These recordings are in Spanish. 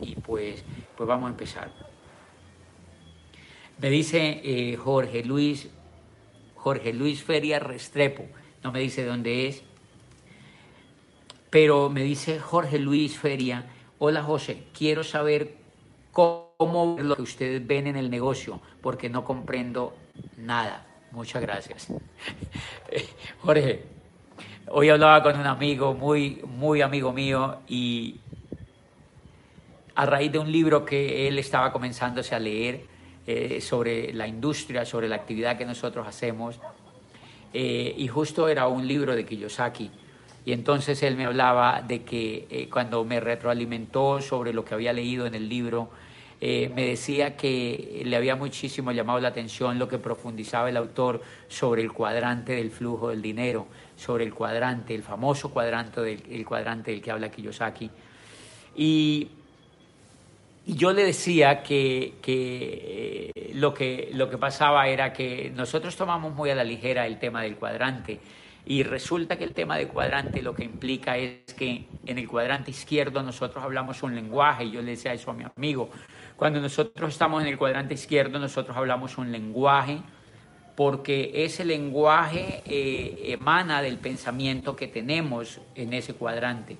y pues, pues vamos a empezar. Me dice eh, Jorge Luis, Jorge Luis Feria Restrepo, no me dice dónde es, pero me dice Jorge Luis Feria, hola José, quiero saber cómo lo que ustedes ven en el negocio, porque no comprendo nada. Muchas gracias. Jorge, hoy hablaba con un amigo, muy, muy amigo mío, y a raíz de un libro que él estaba comenzándose a leer, eh, sobre la industria, sobre la actividad que nosotros hacemos. Eh, y justo era un libro de Kiyosaki. Y entonces él me hablaba de que eh, cuando me retroalimentó sobre lo que había leído en el libro, me decía que le había muchísimo llamado la atención lo que profundizaba el autor sobre el cuadrante del flujo del dinero, sobre el cuadrante, el famoso cuadrante del, el cuadrante del que habla Kiyosaki. Y yo le decía que, eh, lo que lo que pasaba era que nosotros tomamos muy a la ligera el tema del cuadrante. Y resulta que el tema del cuadrante lo que implica es que en el cuadrante izquierdo nosotros hablamos un lenguaje, y yo le decía eso a mi amigo, cuando nosotros estamos en el cuadrante izquierdo nosotros hablamos un lenguaje porque ese lenguaje eh, emana del pensamiento que tenemos en ese cuadrante.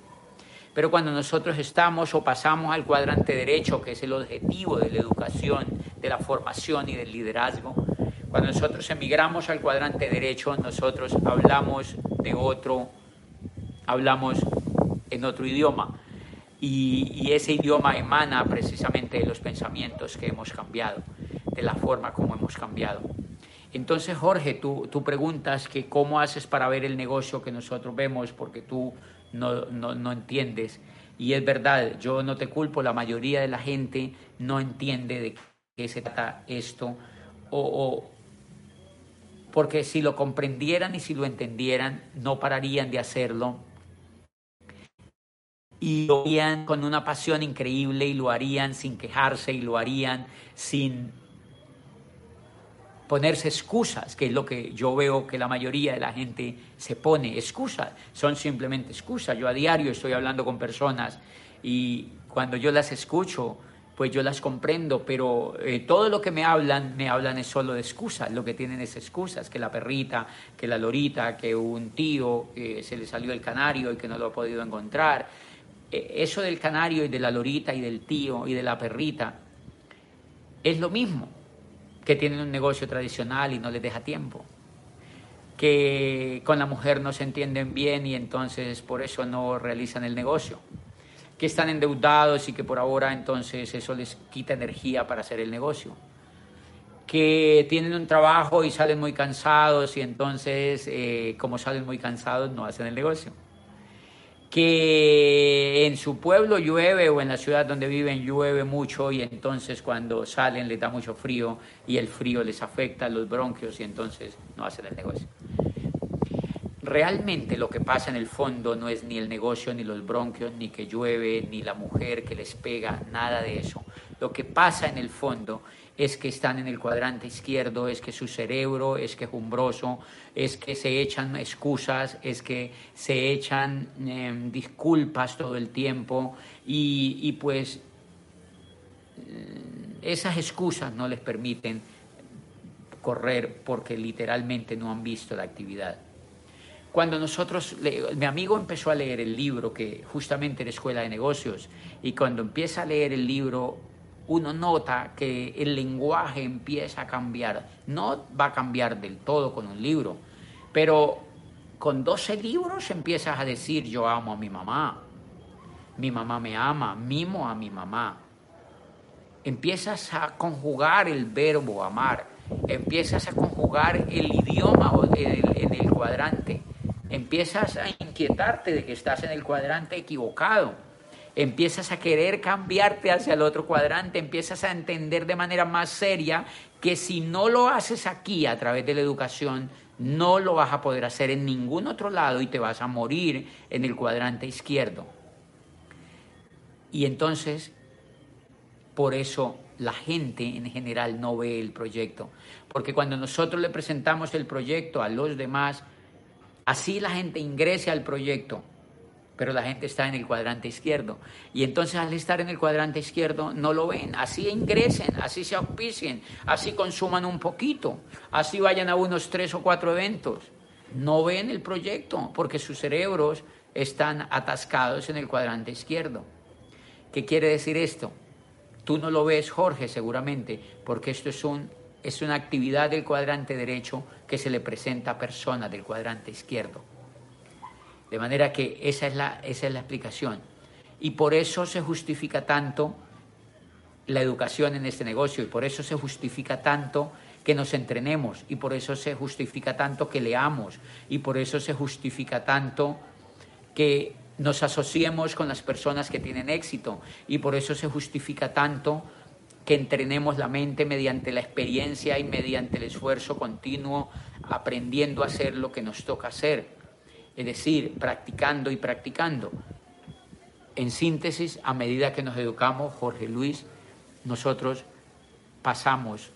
Pero cuando nosotros estamos o pasamos al cuadrante derecho, que es el objetivo de la educación, de la formación y del liderazgo, cuando nosotros emigramos al cuadrante derecho, nosotros hablamos de otro, hablamos en otro idioma. Y, ese idioma emana precisamente de los pensamientos que hemos cambiado, de la forma como hemos cambiado. Entonces, Jorge, tú, tú preguntas que cómo haces para ver el negocio que nosotros vemos, porque tú no, no, no entiendes. Y es verdad, yo no te culpo, la mayoría de la gente no entiende de qué se trata esto, o, porque si lo comprendieran y si lo entendieran, no pararían de hacerlo. Y lo harían con una pasión increíble y lo harían sin quejarse y lo harían sin ponerse excusas, que es lo que yo veo que la mayoría de la gente se pone, excusas, son simplemente excusas. Yo a diario estoy hablando con personas y cuando yo las escucho, pues yo las comprendo, pero eh, todo lo que me hablan, me hablan es solo de excusas, lo que tienen es excusas, que la perrita, que la lorita, que un tío se le salió el canario y que no lo ha podido encontrar. Eh, eso del canario y de la lorita y del tío y de la perrita es lo mismo que tienen un negocio tradicional y no les deja tiempo, que con la mujer no se entienden bien y entonces por eso no realizan el negocio, que están endeudados y que por ahora entonces eso les quita energía para hacer el negocio, que tienen un trabajo y salen muy cansados y entonces eh, como salen muy cansados no hacen el negocio que en su pueblo llueve o en la ciudad donde viven llueve mucho y entonces cuando salen les da mucho frío y el frío les afecta los bronquios y entonces no hacen el negocio. Realmente lo que pasa en el fondo no es ni el negocio, ni los bronquios, ni que llueve, ni la mujer que les pega, nada de eso. Lo que pasa en el fondo es que están en el cuadrante izquierdo, es que su cerebro es quejumbroso, es que se echan excusas, es que se echan em, disculpas todo el tiempo y, pues eh, esas excusas no les permiten correr porque literalmente no han visto la actividad. Cuando nosotros, mi amigo empezó a leer el libro que justamente era Escuela de Negocios y cuando empieza a leer el libro uno nota que el lenguaje empieza a cambiar. No va a cambiar del todo con un libro, pero con 12 libros empiezas a decir yo amo a mi mamá, mi mamá me ama, mimo a mi mamá. Empiezas a conjugar el verbo amar, empiezas a conjugar el idioma en el cuadrante, empiezas a inquietarte de que estás en el cuadrante equivocado empiezas a querer cambiarte hacia el otro cuadrante, empiezas a entender de manera más seria que si no lo haces aquí a través de la educación, no lo vas a poder hacer en ningún otro lado y te vas a morir en el cuadrante izquierdo. Y entonces, por eso la gente en general no ve el proyecto. Porque cuando nosotros le presentamos el proyecto a los demás, así la gente ingrese al proyecto, pero la gente está en el cuadrante izquierdo. Y entonces al estar en el cuadrante izquierdo no lo ven, así ingresen, así se auspicien, así consuman un poquito, así vayan a unos tres o cuatro eventos. No ven el proyecto porque sus cerebros están atascados en el cuadrante izquierdo. ¿Qué quiere decir esto? Tú no lo ves, Jorge, seguramente, porque esto es, un, es una actividad del cuadrante derecho que se le presenta a personas del cuadrante izquierdo. De manera que esa es la, esa es la explicación. Y por eso se justifica tanto la educación en este negocio y por eso se justifica tanto que nos entrenemos y por eso se justifica tanto que leamos y por eso se justifica tanto que nos asociemos con las personas que tienen éxito y por eso se justifica tanto que entrenemos la mente mediante la experiencia y mediante el esfuerzo continuo aprendiendo a hacer lo que nos toca hacer es decir, practicando y practicando. En síntesis, a medida que nos educamos, Jorge Luis, nosotros pasamos,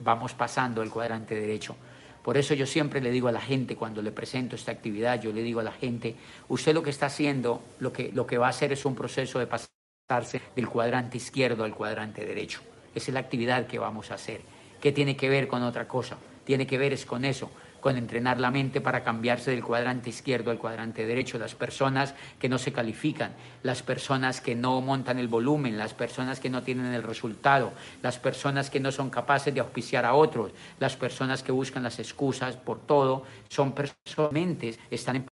vamos pasando el cuadrante derecho. Por eso yo siempre le digo a la gente, cuando le presento esta actividad, yo le digo a la gente, usted lo que está haciendo, lo que, lo que va a hacer es un proceso de pasarse del cuadrante izquierdo al cuadrante derecho. Esa es la actividad que vamos a hacer. ¿Qué tiene que ver con otra cosa? Tiene que ver es con eso con entrenar la mente para cambiarse del cuadrante izquierdo al cuadrante derecho, las personas que no se califican, las personas que no montan el volumen, las personas que no tienen el resultado, las personas que no son capaces de auspiciar a otros, las personas que buscan las excusas por todo, son personas, están en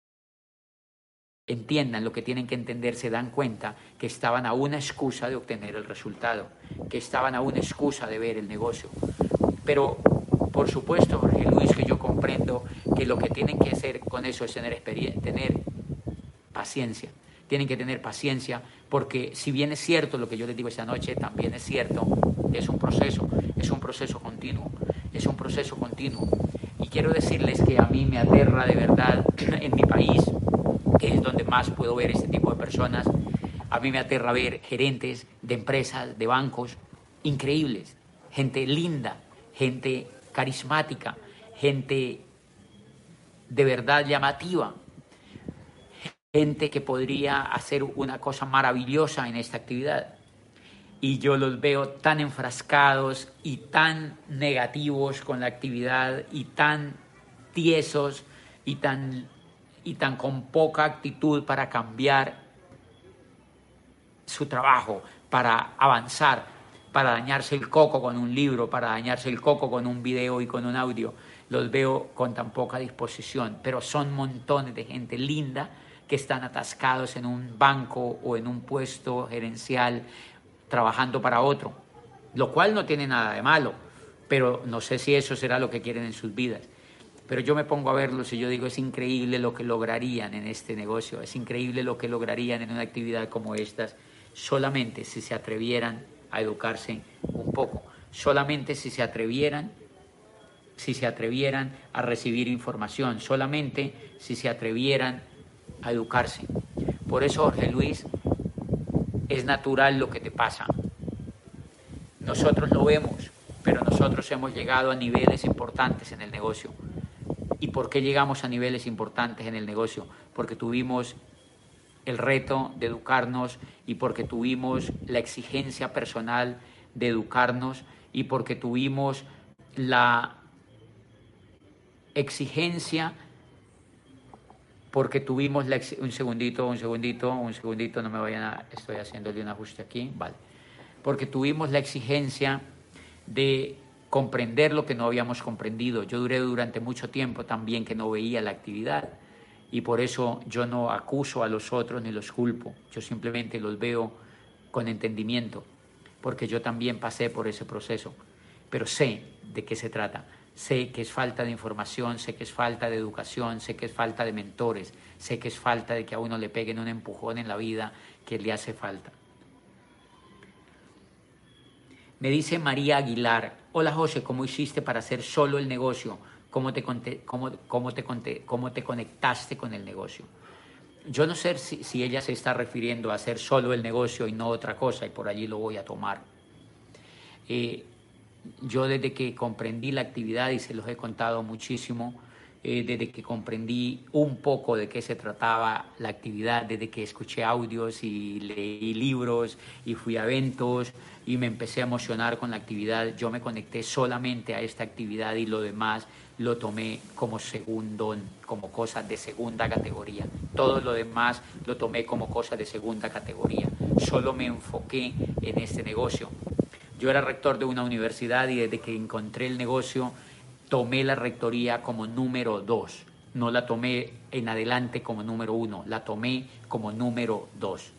entiendan lo que tienen que entender, se dan cuenta que estaban a una excusa de obtener el resultado, que estaban a una excusa de ver el negocio. Pero por supuesto, Jorge Luis, que yo comprendo que lo que tienen que hacer con eso es tener, tener paciencia. Tienen que tener paciencia porque si bien es cierto lo que yo les digo esta noche, también es cierto, es un proceso, es un proceso continuo, es un proceso continuo. Y quiero decirles que a mí me aterra de verdad en mi país, que es donde más puedo ver este tipo de personas, a mí me aterra ver gerentes de empresas, de bancos, increíbles, gente linda, gente carismática, gente de verdad llamativa, gente que podría hacer una cosa maravillosa en esta actividad. Y yo los veo tan enfrascados y tan negativos con la actividad y tan tiesos y tan, y tan con poca actitud para cambiar su trabajo, para avanzar, para dañarse el coco con un libro, para dañarse el coco con un video y con un audio. Los veo con tan poca disposición, pero son montones de gente linda que están atascados en un banco o en un puesto gerencial trabajando para otro, lo cual no tiene nada de malo, pero no sé si eso será lo que quieren en sus vidas. Pero yo me pongo a verlos y yo digo, es increíble lo que lograrían en este negocio, es increíble lo que lograrían en una actividad como estas, solamente si se atrevieran a educarse un poco. Solamente si se atrevieran, si se atrevieran a recibir información, solamente si se atrevieran a educarse. Por eso, Jorge Luis, es natural lo que te pasa. Nosotros lo vemos, pero nosotros hemos llegado a niveles importantes en el negocio. ¿Y por qué llegamos a niveles importantes en el negocio? Porque tuvimos el reto de educarnos y porque tuvimos la exigencia personal de educarnos y porque tuvimos la exigencia porque tuvimos la un segundito, un segundito, un segundito, no me vayan a, estoy haciéndole un ajuste aquí, vale. Porque tuvimos la exigencia de comprender lo que no habíamos comprendido. Yo duré durante mucho tiempo también que no veía la actividad y por eso yo no acuso a los otros ni los culpo, yo simplemente los veo con entendimiento, porque yo también pasé por ese proceso, pero sé de qué se trata, sé que es falta de información, sé que es falta de educación, sé que es falta de mentores, sé que es falta de que a uno le peguen un empujón en la vida que le hace falta. Me dice María Aguilar, hola José, ¿cómo hiciste para hacer solo el negocio? Cómo te, cómo, cómo te, cómo te conectaste con el negocio. Yo no sé si, ella se está refiriendo a hacer solo el negocio y no otra cosa, y por allí lo voy a tomar. Eh, yo desde que comprendí la actividad, y se los he contado muchísimo, eh, desde que comprendí un poco de qué se trataba la actividad, desde que escuché audios y leí libros y fui a eventos y me empecé a emocionar con la actividad, yo me conecté solamente a esta actividad y lo demás lo tomé como segundo, como cosa de segunda categoría. Todo lo demás lo tomé como cosa de segunda categoría. Solo me enfoqué en este negocio. Yo era rector de una universidad y desde que encontré el negocio tomé la rectoría como número dos. No la tomé en adelante como número uno, la tomé como número dos.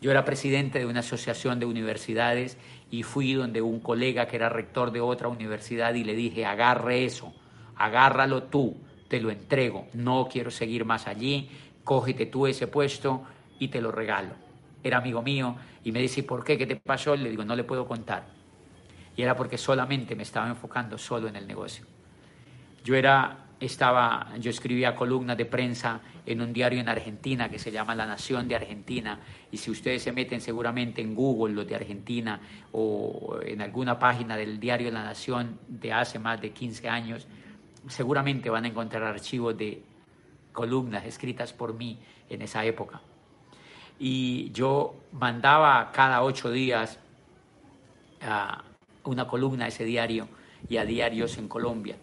Yo era presidente de una asociación de universidades y fui donde un colega que era rector de otra universidad y le dije, agarre eso, agárralo tú, te lo entrego, no quiero seguir más allí, cógete tú ese puesto y te lo regalo. Era amigo mío y me dice, ¿por qué? ¿Qué te pasó? Le digo, no le puedo contar. Y era porque solamente me estaba enfocando solo en el negocio. Yo era, estaba, yo escribía columnas de prensa en un diario en Argentina que se llama La Nación de Argentina. Y si ustedes se meten seguramente en Google, los de Argentina, o en alguna página del diario La Nación de hace más de 15 años, seguramente van a encontrar archivos de columnas escritas por mí en esa época. Y yo mandaba cada ocho días una columna a ese diario y a diarios en Colombia.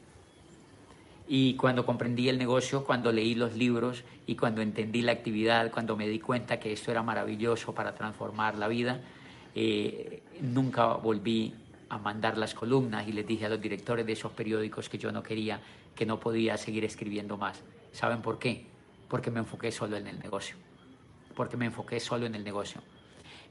Y cuando comprendí el negocio, cuando leí los libros y cuando entendí la actividad, cuando me di cuenta que esto era maravilloso para transformar la vida, eh, nunca volví a mandar las columnas y les dije a los directores de esos periódicos que yo no quería, que no podía seguir escribiendo más. ¿Saben por qué? Porque me enfoqué solo en el negocio. Porque me enfoqué solo en el negocio.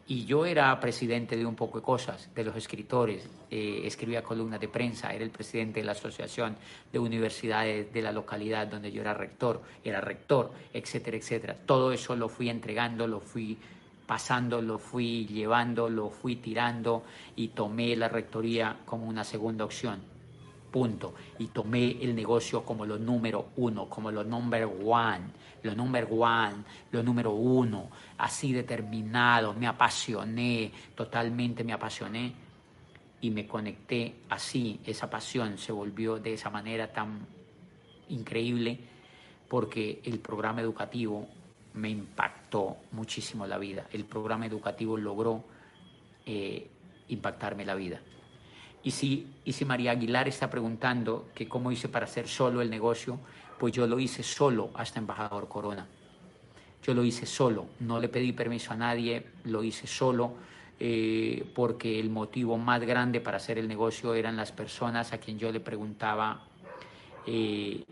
Y yo era presidente de un poco de cosas, de los escritores, eh, escribía columnas de prensa, era el presidente de la Asociación de Universidades de la localidad donde yo era rector, era rector, etcétera, etcétera. Todo eso lo fui entregando, lo fui pasando, lo fui llevando, lo fui tirando y tomé la rectoría como una segunda opción. Punto. Y tomé el negocio como lo número uno, como lo number one, lo number one, lo número uno, así determinado. Me apasioné, totalmente me apasioné y me conecté así. Esa pasión se volvió de esa manera tan increíble porque el programa educativo me impactó muchísimo la vida. El programa educativo logró eh, impactarme la vida. Y si, y si María Aguilar está preguntando que cómo hice para hacer solo el negocio, pues yo lo hice solo hasta Embajador Corona. Yo lo hice solo, no le pedí permiso a nadie, lo hice solo eh, porque el motivo más grande para hacer el negocio eran las personas a quien yo le preguntaba eh,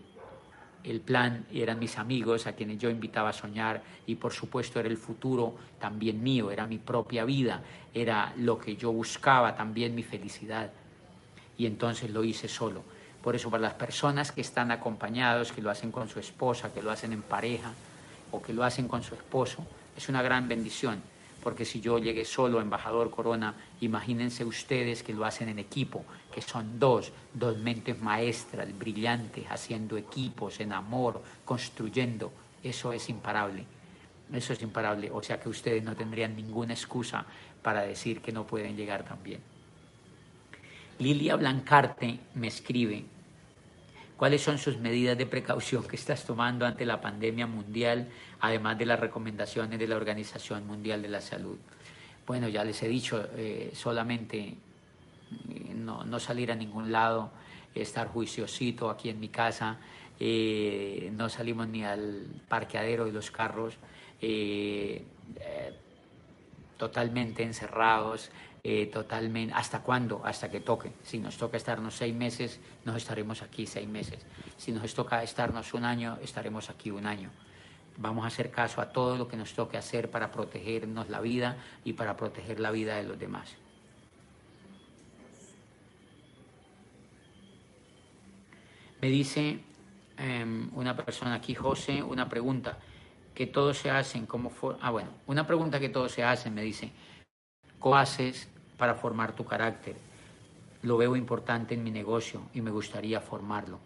el plan eran mis amigos a quienes yo invitaba a soñar y por supuesto era el futuro también mío, era mi propia vida, era lo que yo buscaba también mi felicidad. Y entonces lo hice solo. Por eso para las personas que están acompañados, que lo hacen con su esposa, que lo hacen en pareja o que lo hacen con su esposo, es una gran bendición porque si yo llegué solo, embajador Corona, imagínense ustedes que lo hacen en equipo, que son dos, dos mentes maestras, brillantes, haciendo equipos, en amor, construyendo, eso es imparable, eso es imparable, o sea que ustedes no tendrían ninguna excusa para decir que no pueden llegar tan bien. Lilia Blancarte me escribe, ¿Cuáles son sus medidas de precaución que estás tomando ante la pandemia mundial, además de las recomendaciones de la Organización Mundial de la Salud? Bueno, ya les he dicho, eh, solamente eh, no, salir a ningún lado, estar juiciosito aquí en mi casa, eh, no salimos ni al parqueadero de los carros, totalmente encerrados, eh, totalmente, ¿hasta cuándo? Hasta que toque. Si nos toca estarnos seis meses, nos estaremos aquí seis meses. Si nos toca estarnos un año, estaremos aquí un año. Vamos a hacer caso a todo lo que nos toque hacer para protegernos la vida y para proteger la vida de los demás. Me dice em, una persona aquí, José, una pregunta que todos se hacen, como ah bueno, una pregunta que todos se hacen, me dice, ¿cómo haces para formar tu carácter. Lo veo importante en mi negocio y me gustaría formarlo.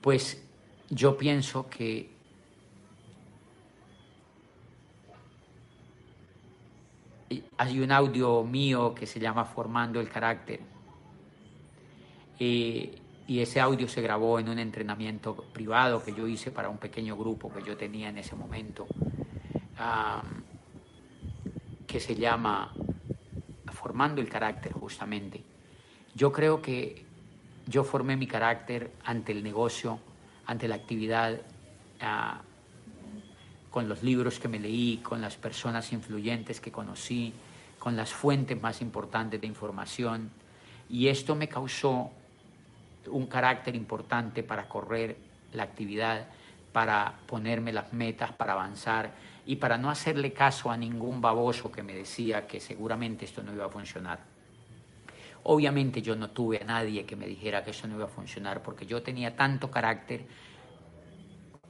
Pues yo pienso que hay un audio mío que se llama Formando el Carácter. y ese audio se grabó en un entrenamiento privado que yo hice para un pequeño grupo que yo tenía en ese momento, que se llama Formando el Carácter justamente. Yo creo que yo formé mi carácter ante el negocio, ante la actividad, ah, con los libros que me leí, con las personas influyentes que conocí, con las fuentes más importantes de información. Y esto me causó un carácter importante para correr la actividad, para ponerme las metas, para avanzar y para no hacerle caso a ningún baboso que me decía que seguramente esto no iba a funcionar. Obviamente yo no tuve a nadie que me dijera que eso no iba a funcionar porque yo tenía tanto carácter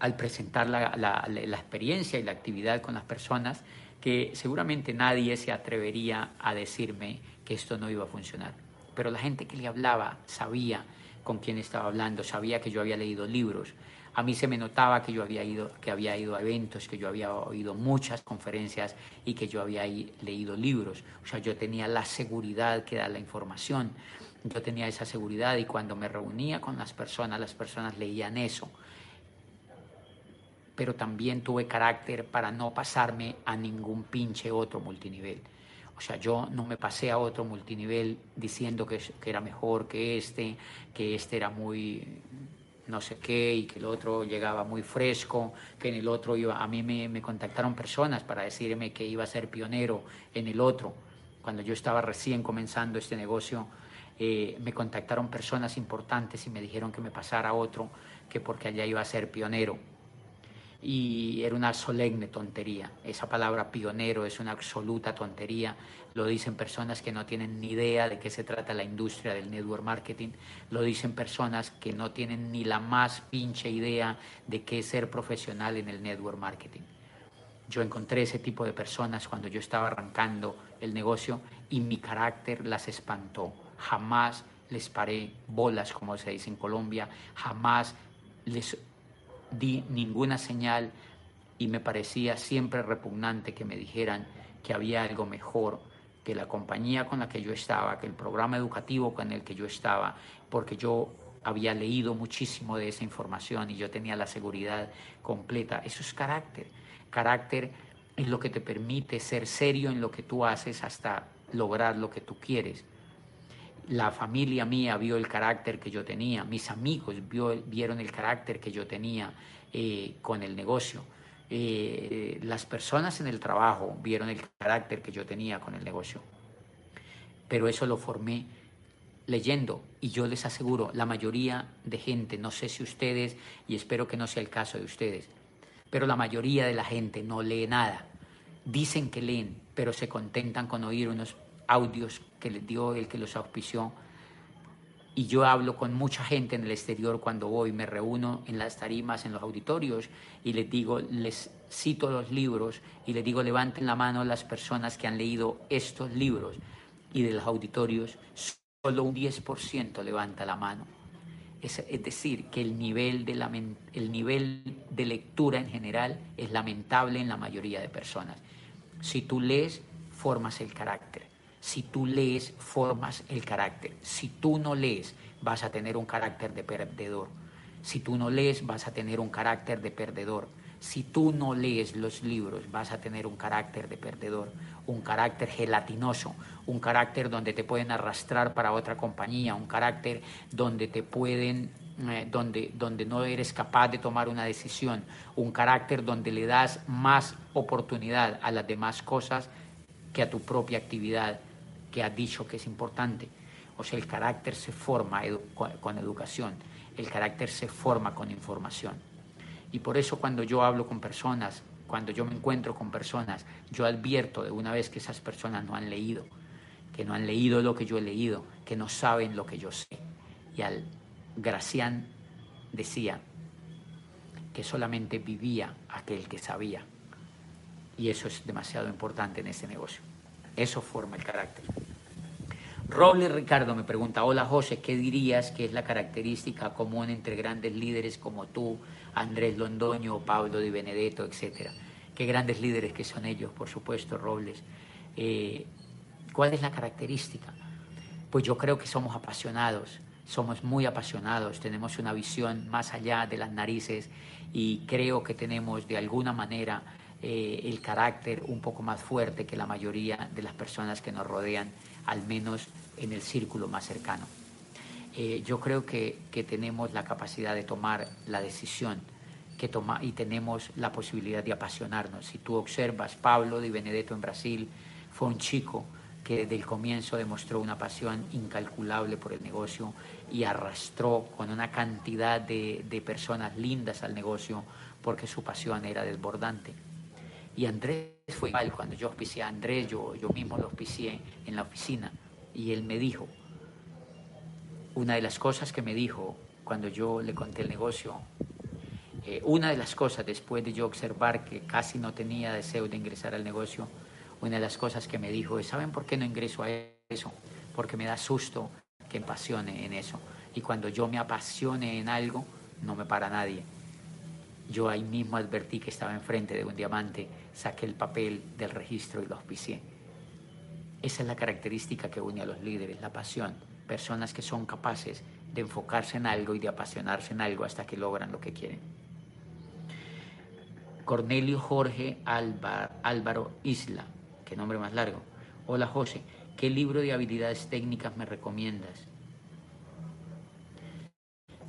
al presentar la, la experiencia y la actividad con las personas que seguramente nadie se atrevería a decirme que esto no iba a funcionar. Pero la gente que le hablaba sabía con quién estaba hablando, sabía que yo había leído libros. A mí se me notaba que yo había ido, que había ido a eventos, que yo había oído muchas conferencias y que yo había leído libros. O sea, yo tenía la seguridad que da la información. Yo tenía esa seguridad y cuando me reunía con las personas, las personas leían eso. Pero también tuve carácter para no pasarme a ningún pinche otro multinivel. O sea, yo no me pasé a otro multinivel diciendo que, era mejor que este, que este era muy no sé qué y que el otro llegaba muy fresco, que en el otro iba, a mí me, contactaron personas para decirme que iba a ser pionero en el otro. Cuando yo estaba recién comenzando este negocio, eh, me contactaron personas importantes y me dijeron que me pasara otro, que porque allá iba a ser pionero y era una solemne tontería. Esa palabra pionero es una absoluta tontería. Lo dicen personas que no tienen ni idea de qué se trata la industria del network marketing. Lo dicen personas que no tienen ni la más pinche idea de qué es ser profesional en el network marketing. Yo encontré ese tipo de personas cuando yo estaba arrancando el negocio y mi carácter las espantó. Jamás les paré bolas, como se dice en Colombia, jamás les di ninguna señal y me parecía siempre repugnante que me dijeran que había algo mejor que la compañía con la que yo estaba, que el programa educativo con el que yo estaba, porque yo había leído muchísimo de esa información y yo tenía la seguridad completa. Eso es carácter. Carácter es lo que te permite ser serio en lo que tú haces hasta lograr lo que tú quieres la familia mía vio el carácter que yo tenía, mis amigos vieron el carácter que yo tenía eh, con el negocio, eh, las personas en el trabajo vieron el carácter que yo tenía con el negocio. Pero eso lo formé leyendo y yo les aseguro, la mayoría de gente, no sé si ustedes, y espero que no sea el caso de ustedes, pero la mayoría de la gente no lee nada. Dicen que leen, pero se contentan con oír unos audios que les dio el que los auspició. Y yo hablo con mucha gente en el exterior cuando voy, me reúno en las tarimas, en los auditorios, y les digo, les cito los libros y les digo, levanten la mano las personas que han leído estos libros. Y de los auditorios, solo un 10% levanta la mano. Es, es, decir, que el nivel, de la, el nivel de lectura en general es lamentable en la mayoría de personas. Si tú lees, formas el carácter. Si tú lees, formas el carácter. Si tú no lees, vas a tener un carácter de perdedor. Si tú no lees, vas a tener un carácter de perdedor. Si tú no lees los libros, vas a tener un carácter de perdedor, un carácter gelatinoso, un carácter donde te pueden arrastrar para otra compañía, un carácter donde te pueden, eh, donde, donde no eres capaz de tomar una decisión, un carácter donde le das más oportunidad a las demás cosas que a tu propia actividad que ha dicho que es importante. O sea, el carácter se forma con educación, el carácter se forma con información. Y por eso cuando yo hablo con personas, cuando yo me encuentro con personas, yo advierto de una vez que esas personas no han leído, que no han leído lo que yo he leído, que no saben lo que yo sé. Y al Gracián decía que solamente vivía aquel que sabía. Y eso es demasiado importante en este negocio. Eso forma el carácter. Roble Ricardo me pregunta, hola José, ¿qué dirías que es la característica común entre grandes líderes como tú, Andrés Londoño, Pablo Di Benedetto, etcétera? Qué grandes líderes que son ellos, por supuesto, Robles. Eh, ¿Cuál es la característica? Pues yo creo que somos apasionados, somos muy apasionados, tenemos una visión más allá de las narices y creo que tenemos de alguna manera eh, el carácter un poco más fuerte que la mayoría de las personas que nos rodean, al menos en el círculo más cercano. Eh, yo creo que, que, tenemos la capacidad de tomar la decisión que toma, y tenemos la posibilidad de apasionarnos. Si tú observas, Pablo de Benedetto en Brasil fue un chico que desde el comienzo demostró una pasión incalculable por el negocio y arrastró con una cantidad de, de personas lindas al negocio porque su pasión era desbordante. Y Andrés fue igual, cuando yo auspicié a Andrés, yo, yo mismo lo auspicié en la oficina y él me dijo, una de las cosas que me dijo cuando yo le conté el negocio, eh, una de las cosas después de yo observar que casi no tenía deseo de ingresar al negocio, una de las cosas que me dijo es, ¿saben por qué no ingreso a eso? Porque me da susto que me apasione en eso. Y cuando yo me apasione en algo, no me para nadie. Yo ahí mismo advertí que estaba enfrente de un diamante, saqué el papel del registro y lo auspicié. Esa es la característica que une a los líderes, la pasión. Personas que son capaces de enfocarse en algo y de apasionarse en algo hasta que logran lo que quieren. Cornelio Jorge Álvaro Isla qué nombre más largo. Hola José, ¿qué libro de habilidades técnicas me recomiendas?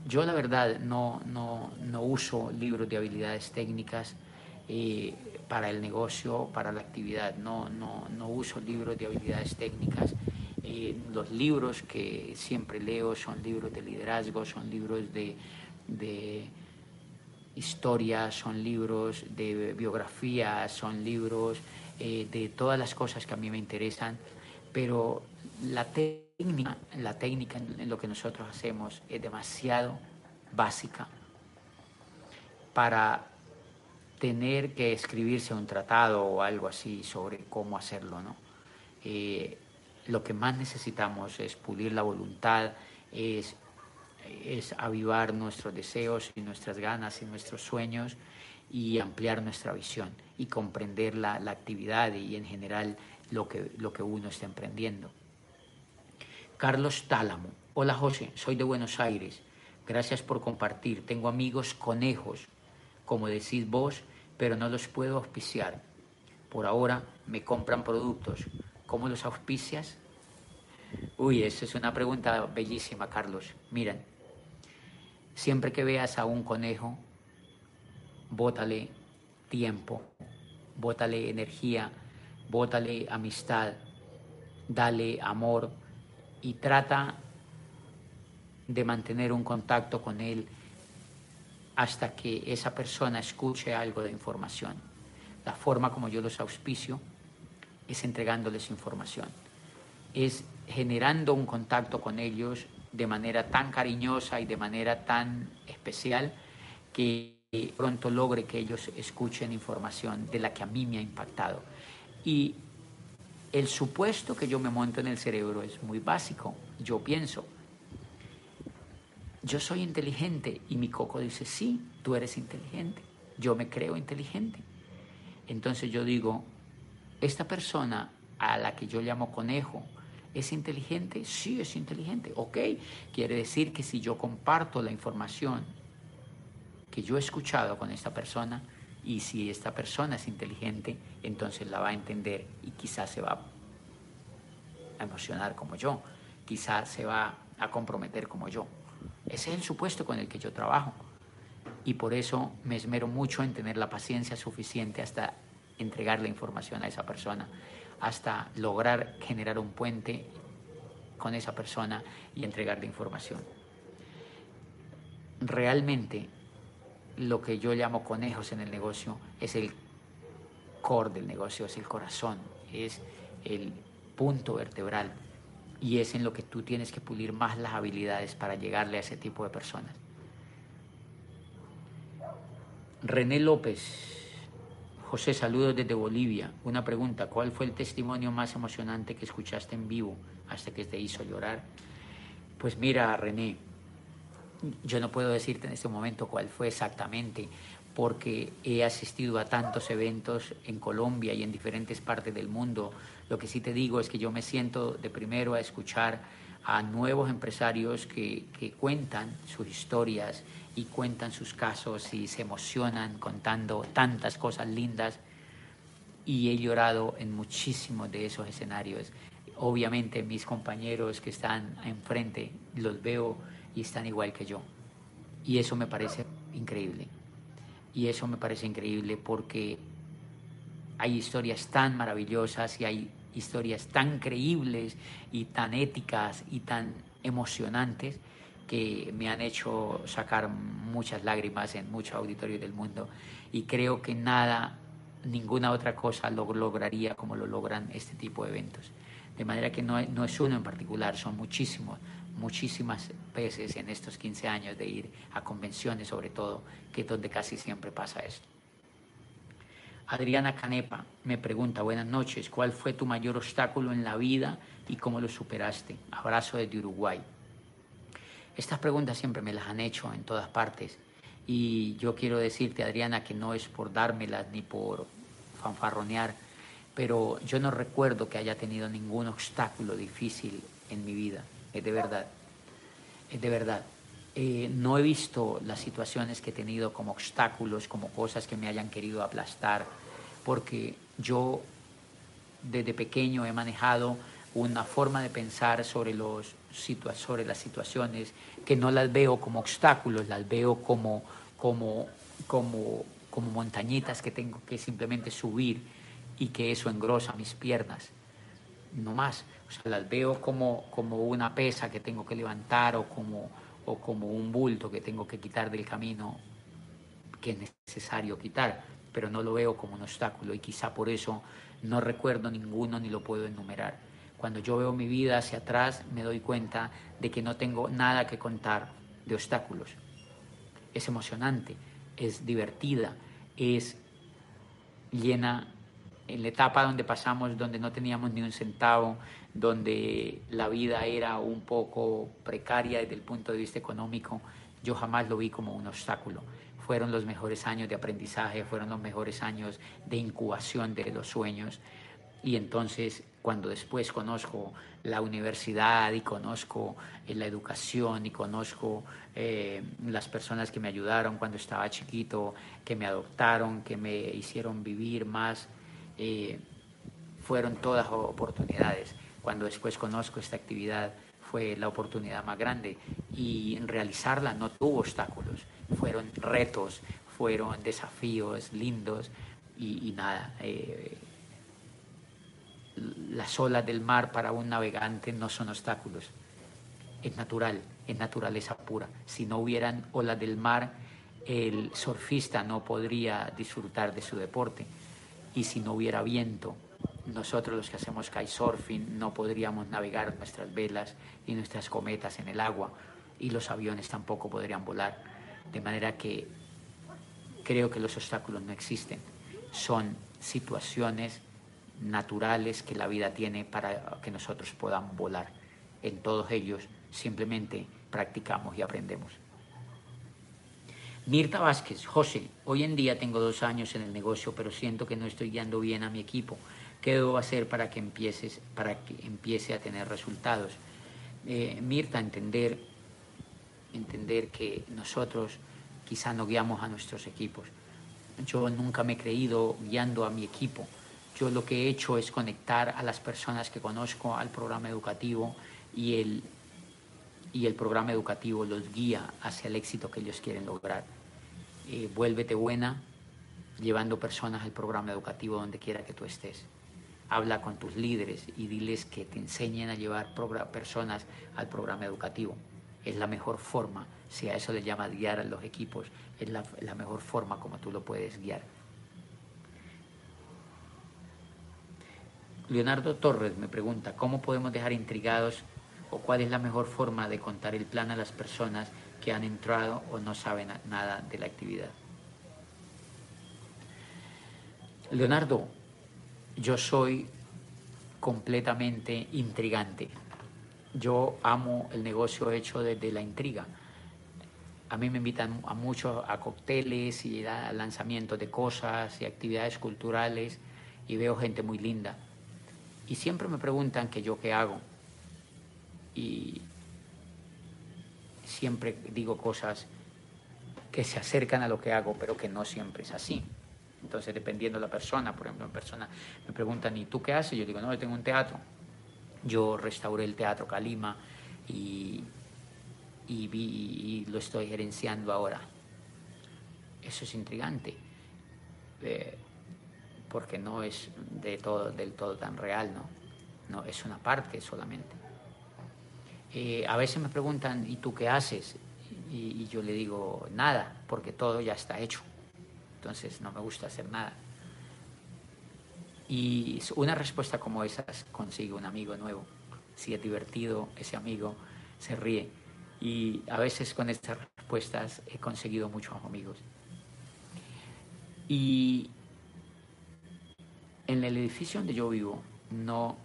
Yo la verdad no, no, no uso libros de habilidades técnicas eh, para el negocio, para la actividad. No, no, no uso libros de habilidades técnicas. Eh, los libros que siempre leo son libros de liderazgo, son libros de, de historia, son libros de biografía, son libros eh, de todas las cosas que a mí me interesan, pero la la técnica en, lo que nosotros hacemos es demasiado básica para tener que escribirse un tratado o algo así sobre cómo hacerlo, ¿no? Eh, lo que más necesitamos es pulir la voluntad, es, avivar nuestros deseos y nuestras ganas y nuestros sueños y ampliar nuestra visión y comprender la, actividad y en general lo que uno está emprendiendo. Carlos Tálamo. Hola José, soy de Buenos Aires. Gracias por compartir. Tengo amigos conejos, como decís vos, pero no los puedo auspiciar. Por ahora me compran productos. ¿Cómo los auspicias? Uy, esa es una pregunta bellísima, Carlos. Miren, siempre que veas a un conejo, bótale tiempo, bótale energía, bótale amistad, dale amor y trata de mantener un contacto con él hasta que esa persona escuche algo de información. La forma como yo los auspicio es entregándoles información, es generando un contacto con ellos de manera tan cariñosa y de manera tan especial que pronto logre que ellos escuchen información de la que a mí me ha impactado. Y el supuesto que yo me monto en el cerebro es muy básico. Yo pienso, yo soy inteligente y mi coco dice, sí, tú eres inteligente, yo me creo inteligente. Entonces yo digo, esta persona a la que yo llamo conejo, ¿es inteligente? Sí, es inteligente. Ok, quiere decir que si yo comparto la información que yo he escuchado con esta persona y si esta persona es inteligente, entonces la va a entender y quizás se va a emocionar como yo, quizás se va a comprometer como yo. Ese es el supuesto con el que yo trabajo y por eso me esmero mucho en tener la paciencia suficiente hasta entregar la información a esa persona, hasta lograr generar un puente con esa persona y entregar la información. Realmente lo que yo llamo conejos en el negocio es el core del negocio, es el corazón, es el punto vertebral y es en lo que tú tienes que pulir más las habilidades para llegarle a ese tipo de personas. René López, José, saludos desde Bolivia. Una pregunta, ¿cuál fue el testimonio más emocionante que escuchaste en vivo hasta que te hizo llorar? Pues mira, René, yo no puedo decirte en este momento cuál fue exactamente, porque he asistido a tantos eventos en Colombia y en diferentes partes del mundo. Lo que sí te digo es que yo me siento de primero a escuchar a nuevos empresarios que, que cuentan sus historias y cuentan sus casos y se emocionan contando tantas cosas lindas y he llorado en muchísimos de esos escenarios. Obviamente mis compañeros que están enfrente los veo y están igual que yo. Y eso me parece increíble. Y eso me parece increíble porque hay historias tan maravillosas y hay historias tan creíbles y tan éticas y tan emocionantes que me han hecho sacar muchas lágrimas en muchos auditorios del mundo y creo que nada, ninguna otra cosa lo lograría como lo logran este tipo de eventos. De manera que no, no es uno en particular, son muchísimos, muchísimas veces en estos 15 años de ir a convenciones sobre todo, que es donde casi siempre pasa esto. Adriana Canepa me pregunta, buenas noches, ¿cuál fue tu mayor obstáculo en la vida y cómo lo superaste? Abrazo desde Uruguay. Estas preguntas siempre me las han hecho en todas partes y yo quiero decirte, Adriana, que no es por dármelas ni por fanfarronear, pero yo no recuerdo que haya tenido ningún obstáculo difícil en mi vida es de verdad, es de verdad. Eh, no he visto las situaciones que he tenido como obstáculos, como cosas que me hayan querido aplastar, porque yo desde pequeño he manejado una forma de pensar sobre, los, sobre las situaciones que no las veo como obstáculos, las veo como, como, como, como montañitas que tengo que simplemente subir y que eso engrosa mis piernas, no más. O sea, las veo como, como una pesa que tengo que levantar o como, o como un bulto que tengo que quitar del camino que es necesario quitar, pero no lo veo como un obstáculo y quizá por eso no recuerdo ninguno ni lo puedo enumerar. Cuando yo veo mi vida hacia atrás me doy cuenta de que no tengo nada que contar de obstáculos. Es emocionante, es divertida, es llena en la etapa donde pasamos, donde no teníamos ni un centavo, donde la vida era un poco precaria desde el punto de vista económico, yo jamás lo vi como un obstáculo. Fueron los mejores años de aprendizaje, fueron los mejores años de incubación de los sueños. Y entonces, cuando después conozco la universidad y conozco eh, la educación y conozco eh, las personas que me ayudaron cuando estaba chiquito, que me adoptaron, que me hicieron vivir más, eh, fueron todas oportunidades. Cuando después conozco esta actividad fue la oportunidad más grande y realizarla no tuvo obstáculos, fueron retos, fueron desafíos lindos y, nada. Eh, las olas del mar para un navegante no son obstáculos, es natural, es naturaleza pura. Si no hubieran olas del mar, el surfista no podría disfrutar de su deporte y si no hubiera viento, nosotros los que hacemos kitesurfing no podríamos navegar nuestras velas y nuestras cometas en el agua y los aviones tampoco podrían volar. De manera que creo que los obstáculos no existen. Son situaciones naturales que la vida tiene para que nosotros podamos volar. En todos ellos simplemente practicamos y aprendemos. Mirta Vázquez, José, hoy en día tengo dos años en el negocio, pero siento que no estoy guiando bien a mi equipo. ¿Qué debo hacer para que, empieces, para que empiece a tener resultados? Eh, Mirta, entender, entender que nosotros quizá no guiamos a nuestros equipos. Yo nunca me he creído guiando a mi equipo. Yo lo que he hecho es conectar a las personas que conozco al programa educativo y el, y el programa educativo los guía hacia el éxito que ellos quieren lograr. Eh, vuélvete buena llevando personas al programa educativo donde quiera que tú estés. Habla con tus líderes y diles que te enseñen a llevar personas al programa educativo. Es la mejor forma, si a eso le llamas guiar a los equipos, es la mejor forma como tú lo puedes guiar. Leonardo Torres me pregunta, ¿cómo podemos dejar intrigados o cuál es la mejor forma de contar el plan a las personas que han entrado o no saben nada de la actividad. Leonardo, yo soy completamente intrigante. Yo amo el negocio hecho desde la intriga. A mí me invitan a mucho a cócteles y a lanzamientos de cosas y actividades culturales y veo gente muy linda. Y siempre me preguntan que yo qué hago y siempre digo cosas que se acercan a lo que hago, pero que no siempre es así. Entonces, dependiendo de la persona, por ejemplo, una persona me preguntan, ¿y tú qué haces? Yo digo, no, yo tengo un teatro. Yo restauré el Teatro Calima y, y, vi, lo estoy gerenciando ahora. Eso es intrigante, eh, porque no es de todo, del todo tan real, ¿no? No, es una parte solamente. Eh, a veces me preguntan, ¿y tú qué haces? y yo le digo, nada, porque todo ya está hecho. Entonces no me gusta hacer nada. Y una respuesta como esa consigue un amigo nuevo. Si es divertido, ese amigo se ríe. Y a veces con estas respuestas he conseguido muchos amigos. Y en el edificio donde yo vivo no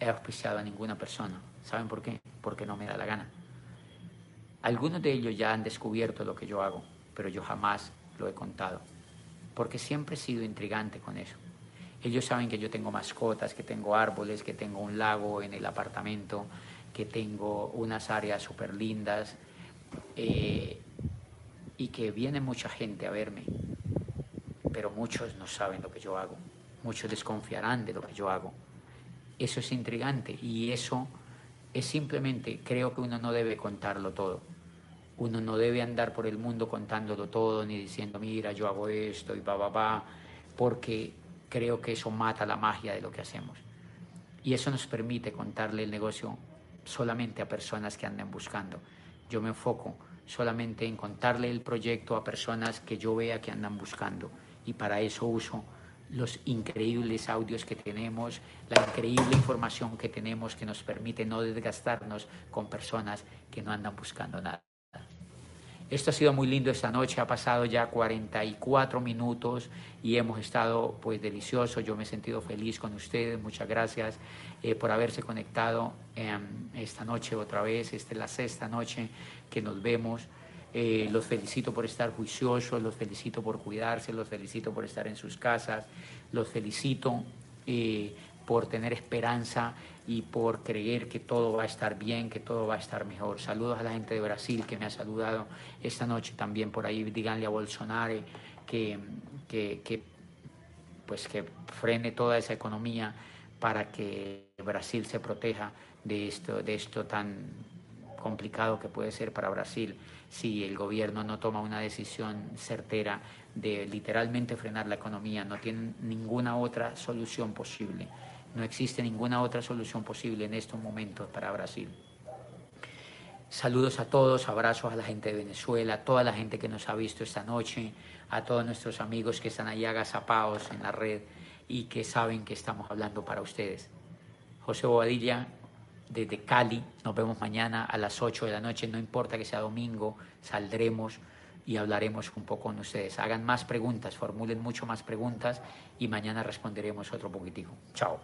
he auspiciado a ninguna persona. ¿Saben por qué? Porque no me da la gana. Algunos de ellos ya han descubierto lo que yo hago, pero yo jamás lo he contado porque siempre he sido intrigante con eso. Ellos saben que yo tengo mascotas, que tengo árboles, que tengo un lago en el apartamento, que tengo unas áreas súper lindas eh, y que viene mucha gente a verme, pero muchos no saben lo que yo hago, muchos desconfiarán de lo que yo hago. Eso es intrigante y eso es simplemente, creo que uno no debe contarlo todo uno no debe andar por el mundo contándolo todo ni diciendo, mira, yo hago esto y va, va, va, porque creo que eso mata la magia de lo que hacemos. Y eso nos permite contarle el negocio solamente a personas que andan buscando. Yo me enfoco solamente en contarle el proyecto a personas que yo vea que andan buscando. Y para eso uso los increíbles audios que tenemos, la increíble información que tenemos que nos permite no desgastarnos con personas que no andan buscando nada. Esto ha sido muy lindo esta noche, ha pasado ya 44 minutos y hemos estado pues delicioso, yo me he sentido feliz con ustedes, muchas gracias eh, por haberse conectado esta noche otra vez, esta es la sexta noche que nos vemos. Eh, los felicito por estar juiciosos, los felicito por cuidarse, los felicito por estar en sus casas, los felicito eh, por tener esperanza y por creer que todo va a estar bien, que todo va a estar mejor. Saludos a la gente de Brasil que me ha saludado esta noche también por ahí. Díganle a Bolsonaro que, que, pues que frene toda esa economía para que Brasil se proteja de esto, de esto tan complicado que puede ser para Brasil si el gobierno no toma una decisión certera de literalmente frenar la economía. No tienen ninguna otra solución posible. No existe ninguna otra solución posible en estos momentos para Brasil. Saludos a todos, abrazos a la gente de Venezuela, a toda la gente que nos ha visto esta noche, a todos nuestros amigos que están allá agazapados en la red y que saben que estamos hablando para ustedes. José Bobadilla, desde Cali, nos vemos mañana a las 8 de la noche, no importa que sea domingo, saldremos y hablaremos un poco con ustedes. Hagan más preguntas, formulen mucho más preguntas y mañana responderemos otro poquitico. Chao.